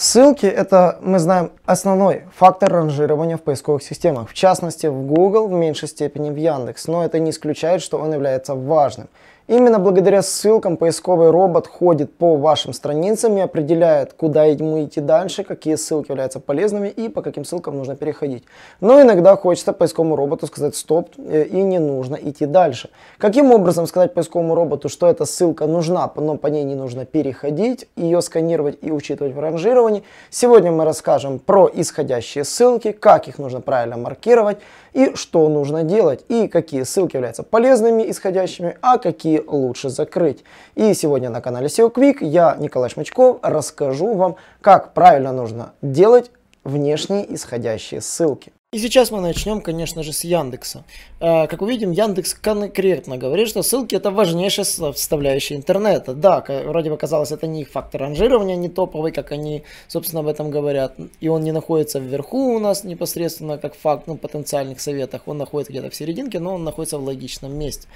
Ссылки – это, мы знаем, основной фактор ранжирования в поисковых системах. В частности, в Google, в меньшей степени в Яндекс. Но это не исключает, что он является важным. Именно благодаря ссылкам поисковый робот ходит по вашим страницам и определяет, куда ему идти дальше, какие ссылки являются полезными и по каким ссылкам нужно переходить. Но иногда хочется поисковому роботу сказать стоп э, и не нужно идти дальше. Каким образом сказать поисковому роботу, что эта ссылка нужна, но по ней не нужно переходить, ее сканировать и учитывать в ранжировании. Сегодня мы расскажем про исходящие ссылки, как их нужно правильно маркировать и что нужно делать, и какие ссылки являются полезными исходящими, а какие лучше закрыть. И сегодня на канале SEO Quick я, Николай Шмачков, расскажу вам, как правильно нужно делать внешние исходящие ссылки. И сейчас мы начнем, конечно же, с Яндекса. Э, как увидим, Яндекс конкретно говорит, что ссылки это важнейшая составляющая интернета. Да, вроде бы казалось, это не их фактор ранжирования, не топовый, как они, собственно, об этом говорят. И он не находится вверху у нас непосредственно как факт, ну, потенциальных советах. Он находится где-то в серединке, но он находится в логичном месте.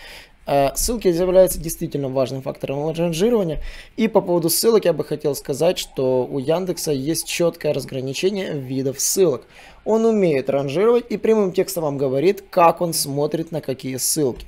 Э, ссылки являются действительно важным фактором ранжирования. И по поводу ссылок я бы хотел сказать, что у Яндекса есть четкое разграничение видов ссылок. Он умеет ранжировать и прямым текстом вам говорит, как он смотрит на какие ссылки.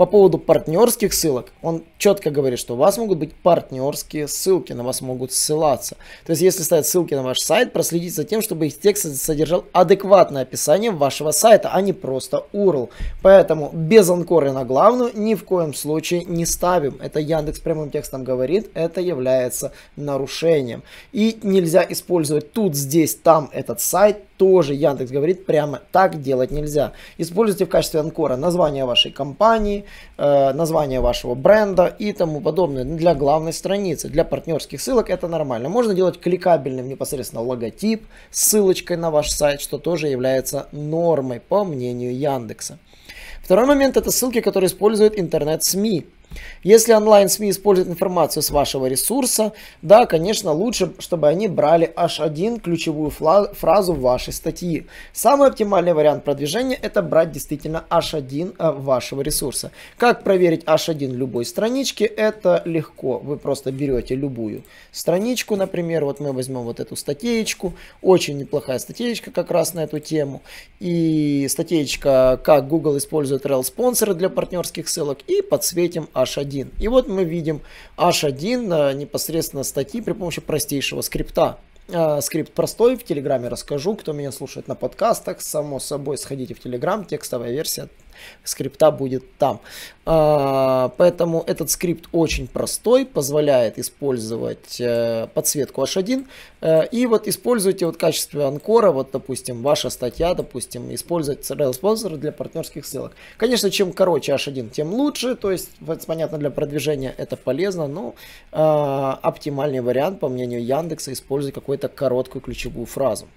По поводу партнерских ссылок, он четко говорит, что у вас могут быть партнерские ссылки, на вас могут ссылаться. То есть, если ставят ссылки на ваш сайт, проследить за тем, чтобы их текст содержал адекватное описание вашего сайта, а не просто URL. Поэтому без анкоры на главную ни в коем случае не ставим. Это Яндекс прямым текстом говорит, это является нарушением. И нельзя использовать тут, здесь, там этот сайт, тоже Яндекс говорит прямо так делать нельзя. Используйте в качестве анкора название вашей компании, название вашего бренда и тому подобное для главной страницы. Для партнерских ссылок это нормально. Можно делать кликабельным непосредственно логотип с ссылочкой на ваш сайт, что тоже является нормой по мнению Яндекса. Второй момент это ссылки, которые используют интернет-СМИ. Если онлайн-СМИ используют информацию с вашего ресурса, да, конечно, лучше, чтобы они брали H1 ключевую фразу вашей статьи. Самый оптимальный вариант продвижения это брать действительно H1 э, вашего ресурса. Как проверить H1 любой странички? Это легко. Вы просто берете любую страничку, например, вот мы возьмем вот эту статейку, очень неплохая статейка как раз на эту тему. И статейка, как Google использует rel спонсоры для партнерских ссылок и подсветим H1. И вот мы видим H1 непосредственно статьи при помощи простейшего скрипта. А, скрипт простой, в Телеграме расскажу. Кто меня слушает на подкастах, само собой, сходите в Телеграм, текстовая версия скрипта будет там. А, поэтому этот скрипт очень простой, позволяет использовать э, подсветку H1. Э, и вот используйте вот в качестве анкора, вот допустим, ваша статья, допустим, использовать Sponsor для партнерских ссылок. Конечно, чем короче H1, тем лучше, то есть, понятно, для продвижения это полезно, но э, оптимальный вариант, по мнению Яндекса, использовать какую-то короткую ключевую фразу.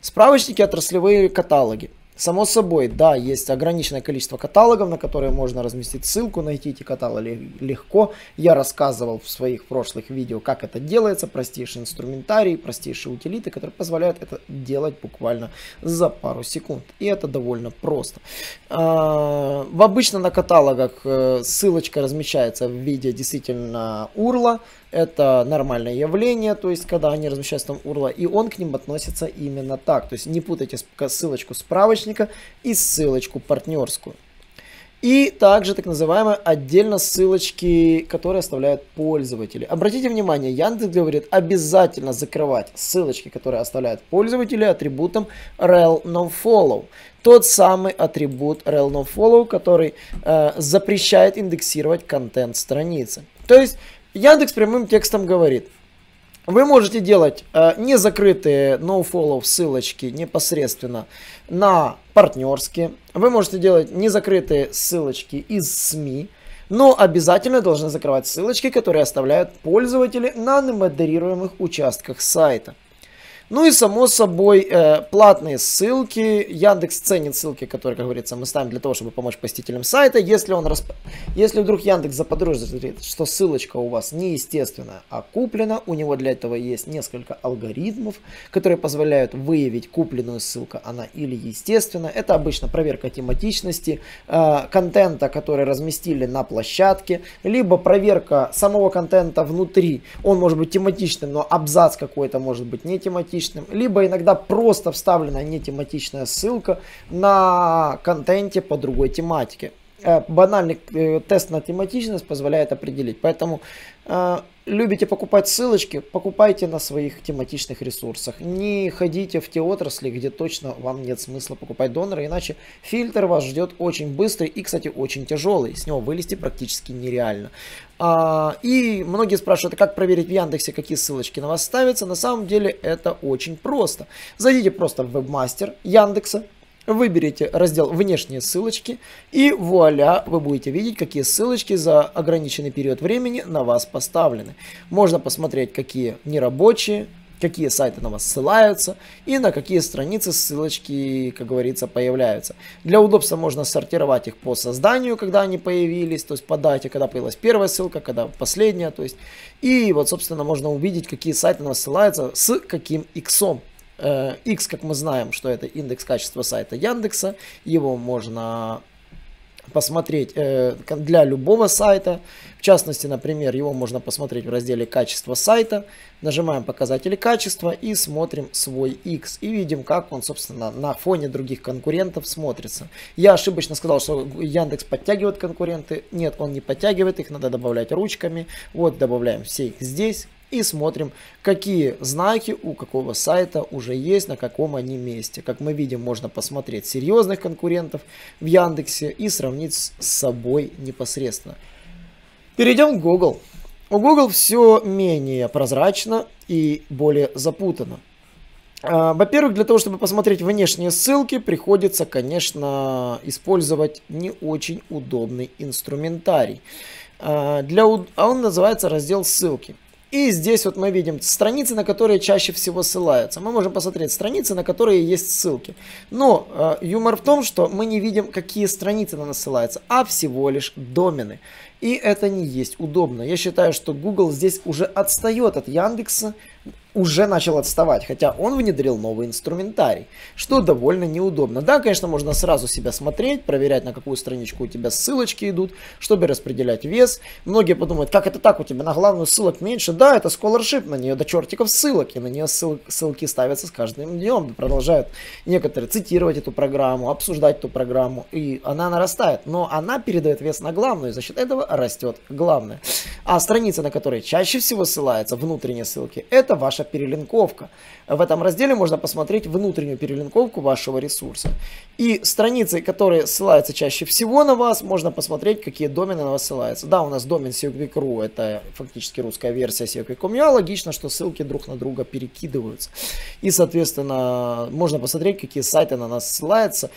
Справочники, отраслевые каталоги. Само собой, да, есть ограниченное количество каталогов, на которые можно разместить ссылку, найти эти каталоги легко. Я рассказывал в своих прошлых видео, как это делается, простейший инструментарий, простейшие утилиты, которые позволяют это делать буквально за пару секунд. И это довольно просто. А, в обычно на каталогах э, ссылочка размещается в виде действительно урла, это нормальное явление, то есть когда они размещаются там URL, и он к ним относится именно так. То есть не путайте ссылочку справочника и ссылочку партнерскую. И также так называемые отдельно ссылочки, которые оставляют пользователи. Обратите внимание, Яндекс говорит обязательно закрывать ссылочки, которые оставляют пользователи атрибутом rel nofollow. Тот самый атрибут rel nofollow, который э, запрещает индексировать контент страницы. То есть Яндекс прямым текстом говорит, вы можете делать э, незакрытые nofollow ссылочки непосредственно на партнерские. Вы можете делать незакрытые ссылочки из СМИ. Но обязательно должны закрывать ссылочки, которые оставляют пользователи на немодерируемых участках сайта. Ну и само собой э, платные ссылки. Яндекс ценит ссылки, которые, как говорится, мы ставим для того, чтобы помочь посетителям сайта. Если, он расп... Если вдруг Яндекс заподозрит, что ссылочка у вас неестественная, а куплена, у него для этого есть несколько алгоритмов, которые позволяют выявить купленную ссылку, она или естественная. Это обычно проверка тематичности, э, контента, который разместили на площадке, либо проверка самого контента внутри. Он может быть тематичным, но абзац какой-то может быть не тематичным. Либо иногда просто вставлена не тематичная ссылка на контенте по другой тематике. Э, банальный э, тест на тематичность позволяет определить. Поэтому э, любите покупать ссылочки, покупайте на своих тематичных ресурсах. Не ходите в те отрасли, где точно вам нет смысла покупать донора, иначе фильтр вас ждет очень быстрый и, кстати, очень тяжелый. С него вылезти практически нереально. А, и многие спрашивают, как проверить в Яндексе, какие ссылочки на вас ставятся. На самом деле это очень просто. Зайдите просто в вебмастер Яндекса, Выберите раздел «Внешние ссылочки» и вуаля, вы будете видеть, какие ссылочки за ограниченный период времени на вас поставлены. Можно посмотреть, какие нерабочие, какие сайты на вас ссылаются и на какие страницы ссылочки, как говорится, появляются. Для удобства можно сортировать их по созданию, когда они появились, то есть по дате, когда появилась первая ссылка, когда последняя, то есть. И вот, собственно, можно увидеть, какие сайты на вас ссылаются с каким иксом. Э, X, как мы знаем, что это индекс качества сайта Яндекса. Его можно посмотреть э, для любого сайта. В частности, например, его можно посмотреть в разделе «Качество сайта». Нажимаем «Показатели качества» и смотрим свой X. И видим, как он, собственно, на фоне других конкурентов смотрится. Я ошибочно сказал, что Яндекс подтягивает конкуренты. Нет, он не подтягивает, их надо добавлять ручками. Вот, добавляем все их здесь и смотрим, какие знаки у какого сайта уже есть, на каком они месте. Как мы видим, можно посмотреть серьезных конкурентов в Яндексе и сравнить с собой непосредственно. Перейдем к Google. У Google все менее прозрачно и более запутанно. А, во-первых, для того, чтобы посмотреть внешние ссылки, приходится, конечно, использовать не очень удобный инструментарий. А, для, а он называется раздел ссылки. И здесь вот мы видим страницы, на которые чаще всего ссылаются. Мы можем посмотреть страницы, на которые есть ссылки. Но э, юмор в том, что мы не видим, какие страницы на нас ссылаются, а всего лишь домены. И это не есть удобно. Я считаю, что Google здесь уже отстает от Яндекса уже начал отставать, хотя он внедрил новый инструментарий, что довольно неудобно. Да, конечно, можно сразу себя смотреть, проверять, на какую страничку у тебя ссылочки идут, чтобы распределять вес. Многие подумают, как это так, у тебя на главную ссылок меньше. Да, это scholarship, на нее до чертиков ссылок, и на нее ссыл, ссылки ставятся с каждым днем. Продолжают некоторые цитировать эту программу, обсуждать эту программу, и она нарастает. Но она передает вес на главную, и за счет этого растет главное. А страница, на которой чаще всего ссылаются внутренние ссылки, это ваша перелинковка. В этом разделе можно посмотреть внутреннюю перелинковку вашего ресурса. И страницы, которые ссылаются чаще всего на вас, можно посмотреть, какие домены на вас ссылаются. Да, у нас домен SEOquick.ru, это фактически русская версия SEOquick.com. А логично, что ссылки друг на друга перекидываются. И, соответственно, можно посмотреть, какие сайты на нас ссылаются.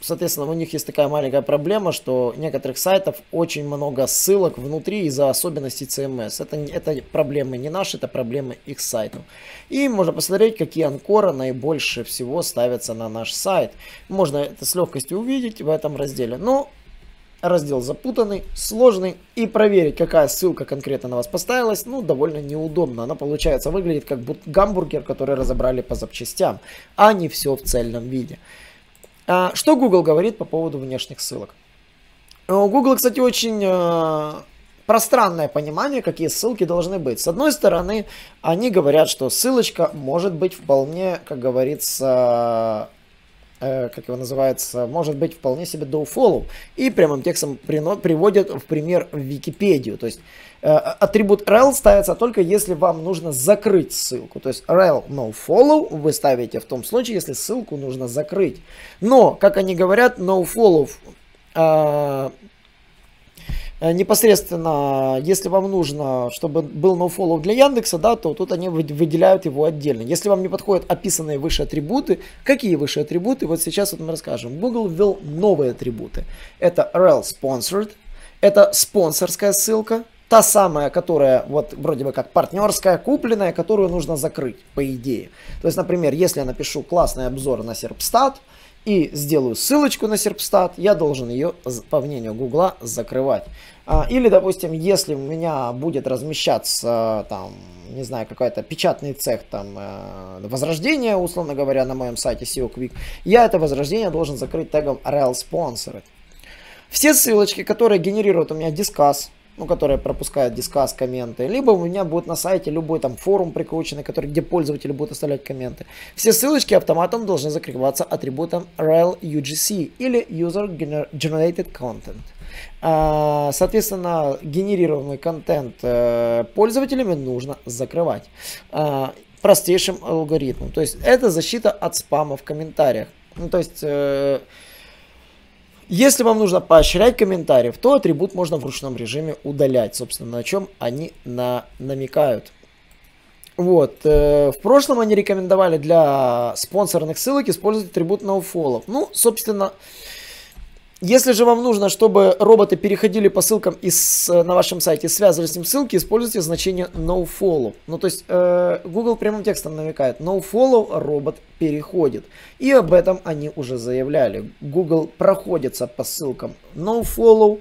Соответственно, у них есть такая маленькая проблема, что некоторых сайтов очень много ссылок внутри из-за особенностей CMS. Это, это проблемы не наши, это проблемы их сайтов. И можно посмотреть, какие анкоры наибольше всего ставятся на наш сайт. Можно это с легкостью увидеть в этом разделе. Но раздел запутанный, сложный, и проверить, какая ссылка конкретно на вас поставилась, ну, довольно неудобно. Она, получается, выглядит как гамбургер, который разобрали по запчастям, а не все в цельном виде. А, что Google говорит по поводу внешних ссылок? У Google, кстати, очень э, пространное понимание, какие ссылки должны быть. С одной стороны, они говорят, что ссылочка может быть вполне, как говорится, э, как его называется, может быть вполне себе follow. И прямым текстом приводят в пример Википедию. То есть Э, атрибут rel ставится только если вам нужно закрыть ссылку. То есть rel no follow вы ставите в том случае, если ссылку нужно закрыть. Но, как они говорят, no follow э, э, непосредственно, если вам нужно, чтобы был nofollow для Яндекса, да, то тут они выделяют его отдельно. Если вам не подходят описанные выше атрибуты, какие выше атрибуты, вот сейчас вот мы расскажем. Google ввел новые атрибуты. Это rel sponsored, это спонсорская ссылка, та самая, которая вот вроде бы как партнерская, купленная, которую нужно закрыть, по идее. То есть, например, если я напишу классный обзор на Serpstat, и сделаю ссылочку на Serpstat, я должен ее, по мнению Гугла, закрывать. А, или, допустим, если у меня будет размещаться, там, не знаю, какой-то печатный цех, там, э, возрождение, условно говоря, на моем сайте SEO Quick, я это возрождение должен закрыть тегом rel sponsored. Все ссылочки, которые генерируют у меня дискас, ну, которая пропускает дискас, комменты, либо у меня будет на сайте любой там форум прикрученный, который, где пользователи будут оставлять комменты. Все ссылочки автоматом должны закрываться атрибутом rel UGC или User Generated Content. А, соответственно, генерируемый контент э, пользователями нужно закрывать а, простейшим алгоритмом. То есть это защита от спама в комментариях. Ну, то есть э, если вам нужно поощрять комментариев, то атрибут можно в ручном режиме удалять, собственно, на чем они на, намекают. Вот. Э, в прошлом они рекомендовали для спонсорных ссылок использовать атрибут nofollow. Ну, собственно, если же вам нужно, чтобы роботы переходили по ссылкам из, э, на вашем сайте, связывали с ним ссылки, используйте значение nofollow. Ну, то есть э, Google прямым текстом намекает, nofollow робот переходит. И об этом они уже заявляли. Google проходится по ссылкам nofollow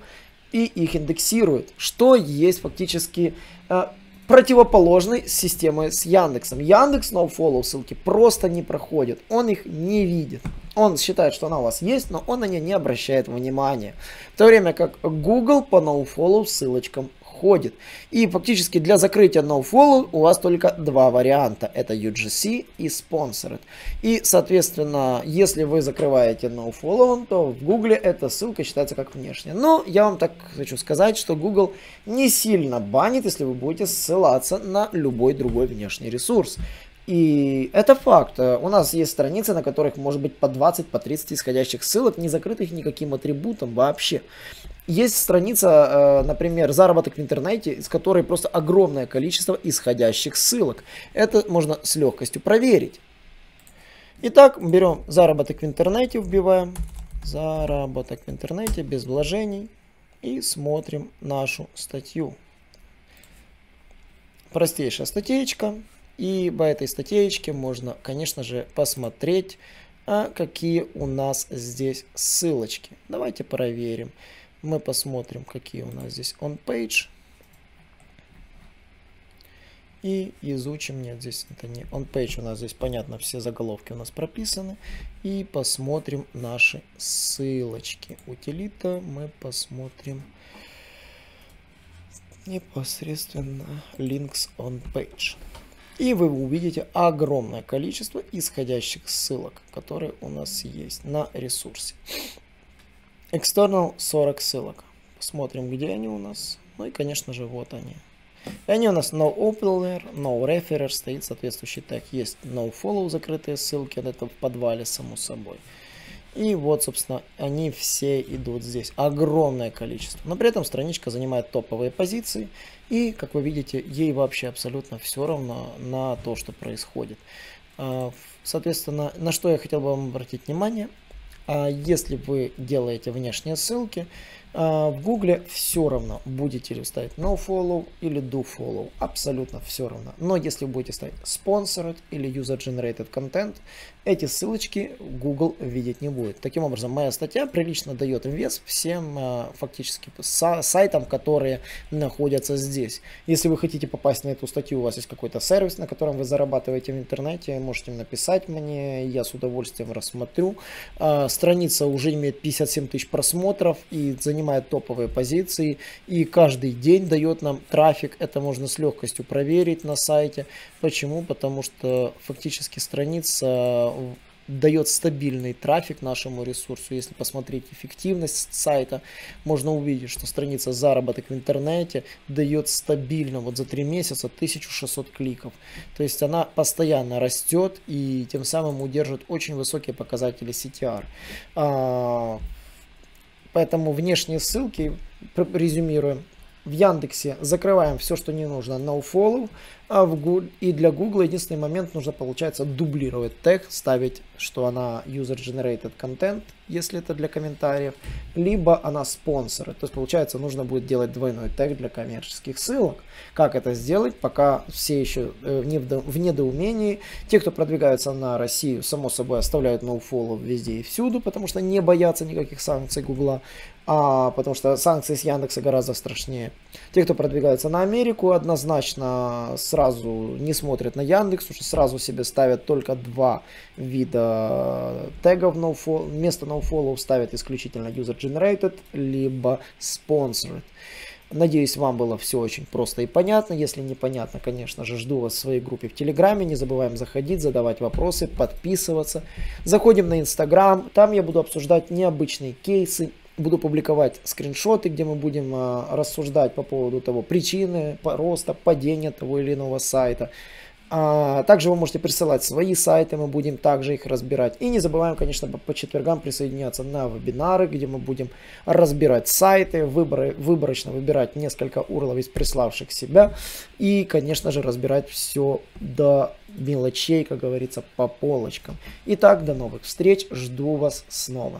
и их индексирует, что есть фактически э, противоположной системы с Яндексом. Яндекс nofollow ссылки просто не проходит, он их не видит. Он считает, что она у вас есть, но он на нее не обращает внимания. В то время как Google по nofollow ссылочкам ходит. И фактически для закрытия nofollow у вас только два варианта. Это UGC и Sponsored. И, соответственно, если вы закрываете nofollow, то в Google эта ссылка считается как внешняя. Но я вам так хочу сказать, что Google не сильно банит, если вы будете ссылаться на любой другой внешний ресурс. И это факт. У нас есть страницы, на которых может быть по 20, по 30 исходящих ссылок, не закрытых никаким атрибутом вообще. Есть страница, э, например, заработок в интернете, из которой просто огромное количество исходящих ссылок. Это можно с легкостью проверить. Итак, берем заработок в интернете, вбиваем заработок в интернете без вложений и смотрим нашу статью. Простейшая статейка. И по этой статейке можно, конечно же, посмотреть, а какие у нас здесь ссылочки. Давайте проверим. Мы посмотрим, какие у нас здесь on-page. И изучим, нет, здесь это не on-page, у нас здесь, понятно, все заголовки у нас прописаны. И посмотрим наши ссылочки. Утилита мы посмотрим непосредственно links on page. И вы увидите огромное количество исходящих ссылок, которые у нас есть на ресурсе. External 40 ссылок. Посмотрим, где они у нас. Ну и, конечно же, вот они. И они у нас no opener, no referer, стоит соответствующий тег. Есть no follow, закрытые ссылки, это в подвале, само собой. И вот, собственно, они все идут здесь. Огромное количество. Но при этом страничка занимает топовые позиции. И, как вы видите, ей вообще абсолютно все равно на то, что происходит. А, соответственно, на что я хотел бы вам обратить внимание – а если вы делаете внешние ссылки, в Гугле все равно, будете ли ставить nofollow или dofollow, абсолютно все равно. Но если вы будете ставить sponsored или user generated content, эти ссылочки Google видеть не будет. Таким образом, моя статья прилично дает вес всем а, фактически сайтам, которые находятся здесь. Если вы хотите попасть на эту статью, у вас есть какой-то сервис, на котором вы зарабатываете в интернете, можете написать мне, я с удовольствием рассмотрю. А, страница уже имеет 57 тысяч просмотров и занимает занимает топовые позиции и каждый день дает нам трафик. Это можно с легкостью проверить на сайте. Почему? Потому что фактически страница э, дает стабильный трафик нашему ресурсу. Если посмотреть эффективность сайта, можно увидеть, что страница заработок в интернете дает стабильно вот за 3 месяца 1600 кликов. То есть она постоянно растет и тем самым удерживает очень высокие показатели CTR. Поэтому внешние ссылки, резюмируем, В Яндексе закрываем все, что не нужно, nofollow. А в Google, и для Google единственный момент нужно, получается, дублировать тег, ставить, что она user-generated content, если это для комментариев, либо она спонсоры. То есть, получается, нужно будет делать двойной тег для коммерческих ссылок. Как это сделать, пока все еще э, в недоумении. Те, кто продвигаются на Россию, само собой, оставляют nofollow везде и всюду, потому что не боятся никаких санкций Гугла а, потому что санкции с Яндекса гораздо страшнее. Те, кто продвигается на Америку, однозначно сразу не смотрят на Яндекс, уже сразу себе ставят только два вида тегов nofollow, вместо nofollow ставят исключительно user-generated, либо sponsored. Надеюсь, вам было все очень просто и понятно. Если непонятно, конечно же, жду вас в своей группе в Телеграме. Не забываем заходить, задавать вопросы, подписываться. Заходим на Инстаграм. Там я буду обсуждать необычные кейсы, буду публиковать скриншоты, где мы будем а, рассуждать по поводу того причины роста, падения того или иного сайта. А, также вы можете присылать свои сайты, мы будем также их разбирать. И не забываем, конечно, по четвергам присоединяться на вебинары, где мы будем разбирать сайты, выборы, выборочно выбирать несколько урлов из приславших себя. И, конечно же, разбирать все до мелочей, как говорится, по полочкам. Итак, до новых встреч, жду вас снова.